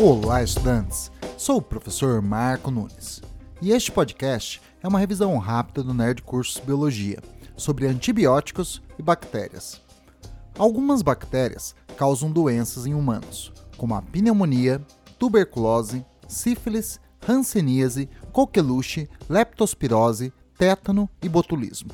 Olá, estudantes! Sou o professor Marco Nunes e este podcast é uma revisão rápida do Nerd Cursos Biologia sobre antibióticos e bactérias. Algumas bactérias causam doenças em humanos, como a pneumonia, tuberculose, sífilis, hanseníase, coqueluche, leptospirose, tétano e botulismo.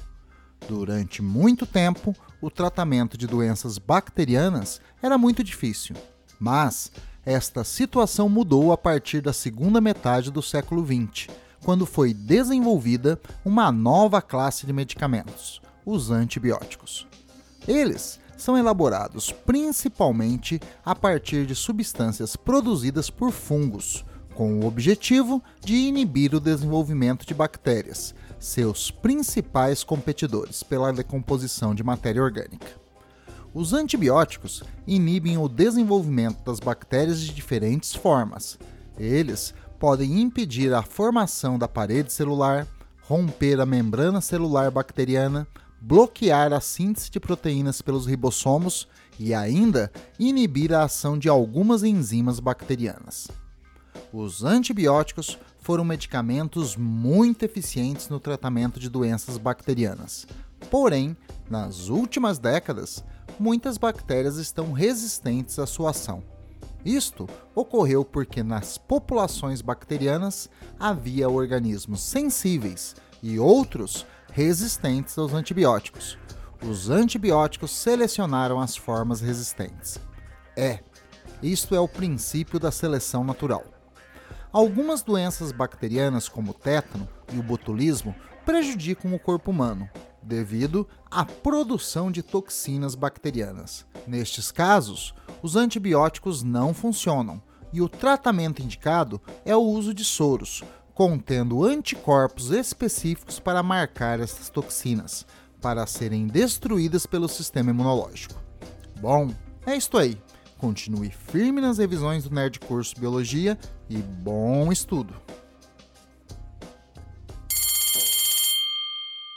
Durante muito tempo, o tratamento de doenças bacterianas era muito difícil, mas esta situação mudou a partir da segunda metade do século XX, quando foi desenvolvida uma nova classe de medicamentos, os antibióticos. Eles são elaborados principalmente a partir de substâncias produzidas por fungos, com o objetivo de inibir o desenvolvimento de bactérias, seus principais competidores pela decomposição de matéria orgânica. Os antibióticos inibem o desenvolvimento das bactérias de diferentes formas. Eles podem impedir a formação da parede celular, romper a membrana celular bacteriana, bloquear a síntese de proteínas pelos ribossomos e ainda inibir a ação de algumas enzimas bacterianas. Os antibióticos foram medicamentos muito eficientes no tratamento de doenças bacterianas. Porém, nas últimas décadas, muitas bactérias estão resistentes à sua ação. Isto ocorreu porque nas populações bacterianas havia organismos sensíveis e outros resistentes aos antibióticos. Os antibióticos selecionaram as formas resistentes. É, isto é o princípio da seleção natural. Algumas doenças bacterianas, como o tétano e o botulismo, prejudicam o corpo humano, devido à produção de toxinas bacterianas. Nestes casos, os antibióticos não funcionam e o tratamento indicado é o uso de soros, contendo anticorpos específicos para marcar essas toxinas, para serem destruídas pelo sistema imunológico. Bom, é isto aí. Continue firme nas revisões do Nerd Curso Biologia e bom estudo!